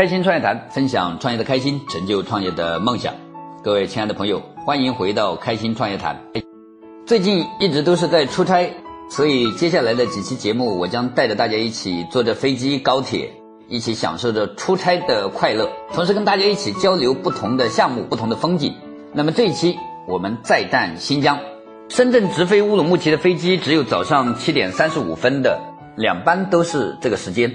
开心创业谈，分享创业的开心，成就创业的梦想。各位亲爱的朋友，欢迎回到开心创业谈。最近一直都是在出差，所以接下来的几期节目，我将带着大家一起坐着飞机、高铁，一起享受着出差的快乐，同时跟大家一起交流不同的项目、不同的风景。那么这一期我们再战新疆，深圳直飞乌鲁木齐的飞机只有早上七点三十五分的，两班都是这个时间。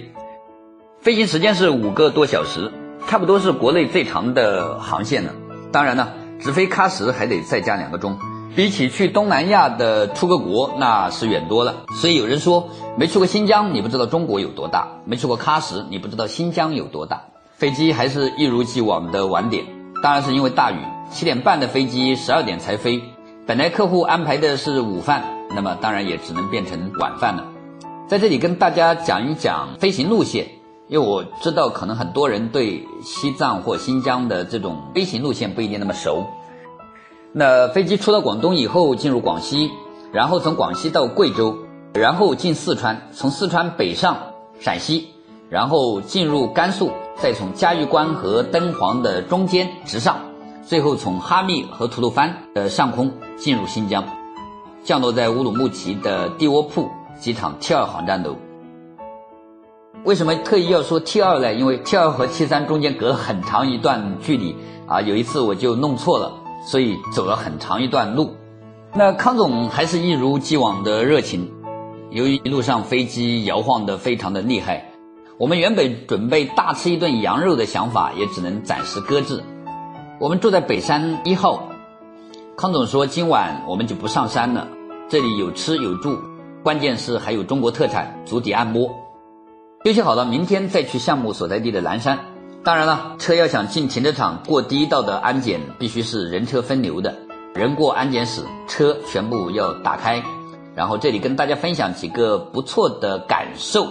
飞行时间是五个多小时，差不多是国内最长的航线了。当然呢，直飞喀什还得再加两个钟，比起去东南亚的出个国那是远多了。所以有人说，没去过新疆，你不知道中国有多大；没去过喀什，你不知道新疆有多大。飞机还是一如既往的晚点，当然是因为大雨。七点半的飞机，十二点才飞。本来客户安排的是午饭，那么当然也只能变成晚饭了。在这里跟大家讲一讲飞行路线。因为我知道，可能很多人对西藏或新疆的这种飞行路线不一定那么熟。那飞机出了广东以后，进入广西，然后从广西到贵州，然后进四川，从四川北上陕西，然后进入甘肃，再从嘉峪关和敦煌的中间直上，最后从哈密和吐鲁番的上空进入新疆，降落在乌鲁木齐的蒂窝铺机场 T 二航站楼。为什么特意要说 T 二呢？因为 T 二和 T 三中间隔了很长一段距离啊，有一次我就弄错了，所以走了很长一段路。那康总还是一如既往的热情。由于一路上飞机摇晃得非常的厉害，我们原本准备大吃一顿羊肉的想法也只能暂时搁置。我们住在北山一号，康总说今晚我们就不上山了，这里有吃有住，关键是还有中国特产足底按摩。休息好了，明天再去项目所在地的南山。当然了，车要想进停车场过第一道的安检，必须是人车分流的，人过安检室，车全部要打开。然后这里跟大家分享几个不错的感受。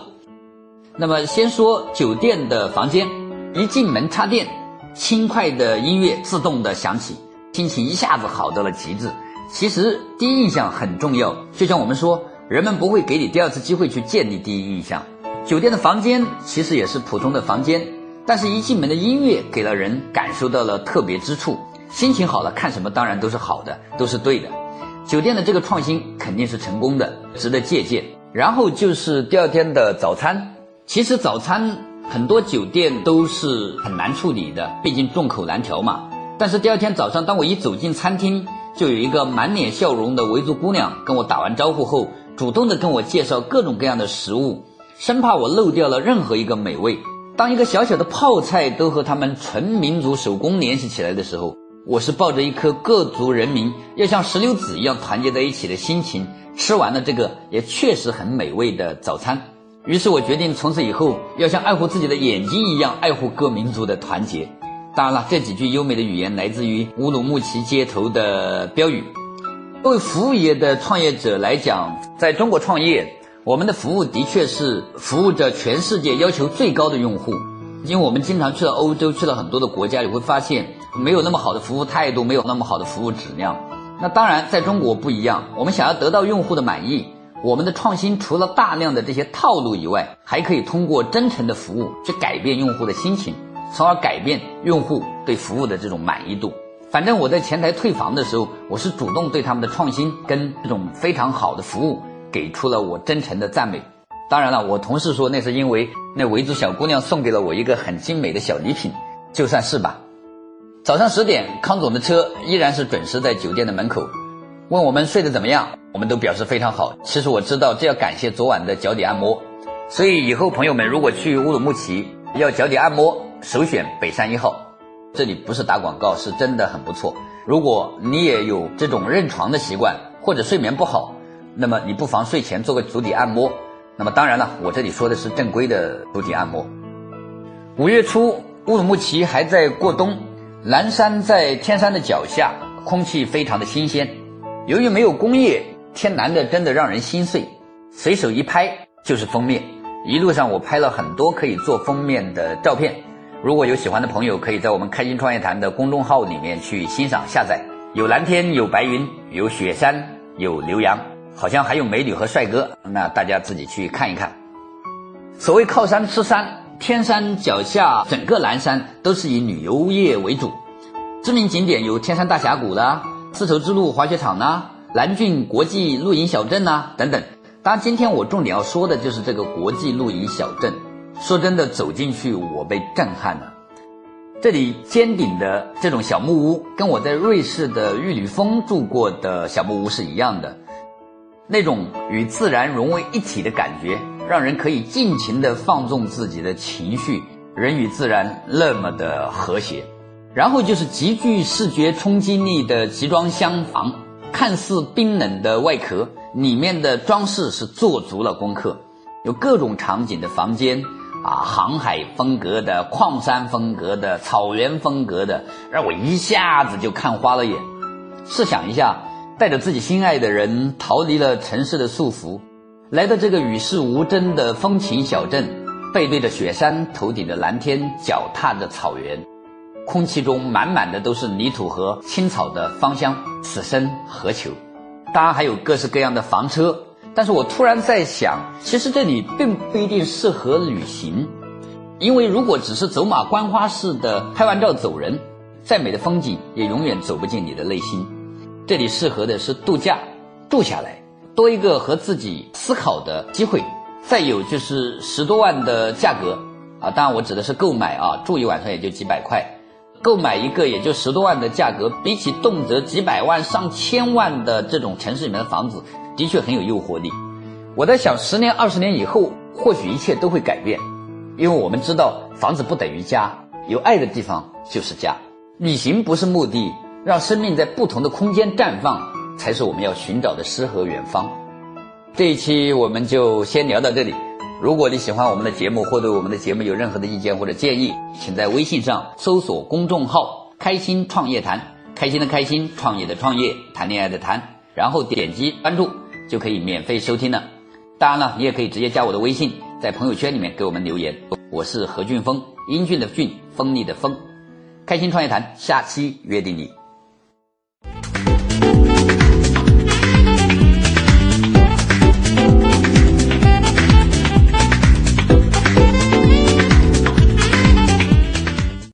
那么先说酒店的房间，一进门插电，轻快的音乐自动的响起，心情一下子好到了极致。其实第一印象很重要，就像我们说，人们不会给你第二次机会去建立第一印象。酒店的房间其实也是普通的房间，但是一进门的音乐给了人感受到了特别之处。心情好了，看什么当然都是好的，都是对的。酒店的这个创新肯定是成功的，值得借鉴。然后就是第二天的早餐，其实早餐很多酒店都是很难处理的，毕竟众口难调嘛。但是第二天早上，当我一走进餐厅，就有一个满脸笑容的维族姑娘跟我打完招呼后，主动的跟我介绍各种各样的食物。生怕我漏掉了任何一个美味。当一个小小的泡菜都和他们纯民族手工联系起来的时候，我是抱着一颗各族人民要像石榴籽一样团结在一起的心情，吃完了这个也确实很美味的早餐。于是我决定从此以后要像爱护自己的眼睛一样爱护各民族的团结。当然了，这几句优美的语言来自于乌鲁木齐街头的标语。作为服务业的创业者来讲，在中国创业。我们的服务的确是服务着全世界要求最高的用户，因为我们经常去了欧洲，去了很多的国家，你会发现没有那么好的服务态度，没有那么好的服务质量。那当然，在中国不一样，我们想要得到用户的满意，我们的创新除了大量的这些套路以外，还可以通过真诚的服务去改变用户的心情，从而改变用户对服务的这种满意度。反正我在前台退房的时候，我是主动对他们的创新跟这种非常好的服务。给出了我真诚的赞美，当然了，我同事说那是因为那维族小姑娘送给了我一个很精美的小礼品，就算是吧。早上十点，康总的车依然是准时在酒店的门口，问我们睡得怎么样，我们都表示非常好。其实我知道这要感谢昨晚的脚底按摩，所以以后朋友们如果去乌鲁木齐要脚底按摩，首选北山一号，这里不是打广告，是真的很不错。如果你也有这种认床的习惯，或者睡眠不好。那么你不妨睡前做个足底按摩。那么当然了，我这里说的是正规的足底按摩。五月初，乌鲁木齐还在过冬，南山在天山的脚下，空气非常的新鲜。由于没有工业，天蓝的真的让人心碎。随手一拍就是封面。一路上我拍了很多可以做封面的照片。如果有喜欢的朋友，可以在我们开心创业谈的公众号里面去欣赏下载。有蓝天，有白云，有雪山，有牛羊。好像还有美女和帅哥，那大家自己去看一看。所谓靠山吃山，天山脚下整个南山都是以旅游业为主，知名景点有天山大峡谷啦、丝绸之路滑雪场啦、南郡国际露营小镇啦等等。当然，今天我重点要说的就是这个国际露营小镇。说真的，走进去我被震撼了。这里尖顶的这种小木屋，跟我在瑞士的玉女峰住过的小木屋是一样的，那种与自然融为一体的感觉，让人可以尽情的放纵自己的情绪，人与自然那么的和谐。然后就是极具视觉冲击力的集装箱房，看似冰冷的外壳，里面的装饰是做足了功课，有各种场景的房间。啊，航海风格的、矿山风格的、草原风格的，让我一下子就看花了眼。试想一下，带着自己心爱的人，逃离了城市的束缚，来到这个与世无争的风情小镇，背对着雪山，头顶着蓝天，脚踏着草原，空气中满满的都是泥土和青草的芳香，此生何求？当然还有各式各样的房车。但是我突然在想，其实这里并不一定适合旅行，因为如果只是走马观花式的拍完照走人，再美的风景也永远走不进你的内心。这里适合的是度假，住下来，多一个和自己思考的机会。再有就是十多万的价格啊，当然我指的是购买啊，住一晚上也就几百块，购买一个也就十多万的价格，比起动辄几百万、上千万的这种城市里面的房子。的确很有诱惑力。我在想，十年、二十年以后，或许一切都会改变，因为我们知道，房子不等于家，有爱的地方就是家。旅行不是目的，让生命在不同的空间绽放，才是我们要寻找的诗和远方。这一期我们就先聊到这里。如果你喜欢我们的节目，或对我们的节目有任何的意见或者建议，请在微信上搜索公众号“开心创业谈”，开心的开心，创业的创业，谈恋爱的谈，然后点击关注。就可以免费收听了。当然了，你也可以直接加我的微信，在朋友圈里面给我们留言。我是何俊峰，英俊的俊，锋利的锋。开心创业谈，下期约定你。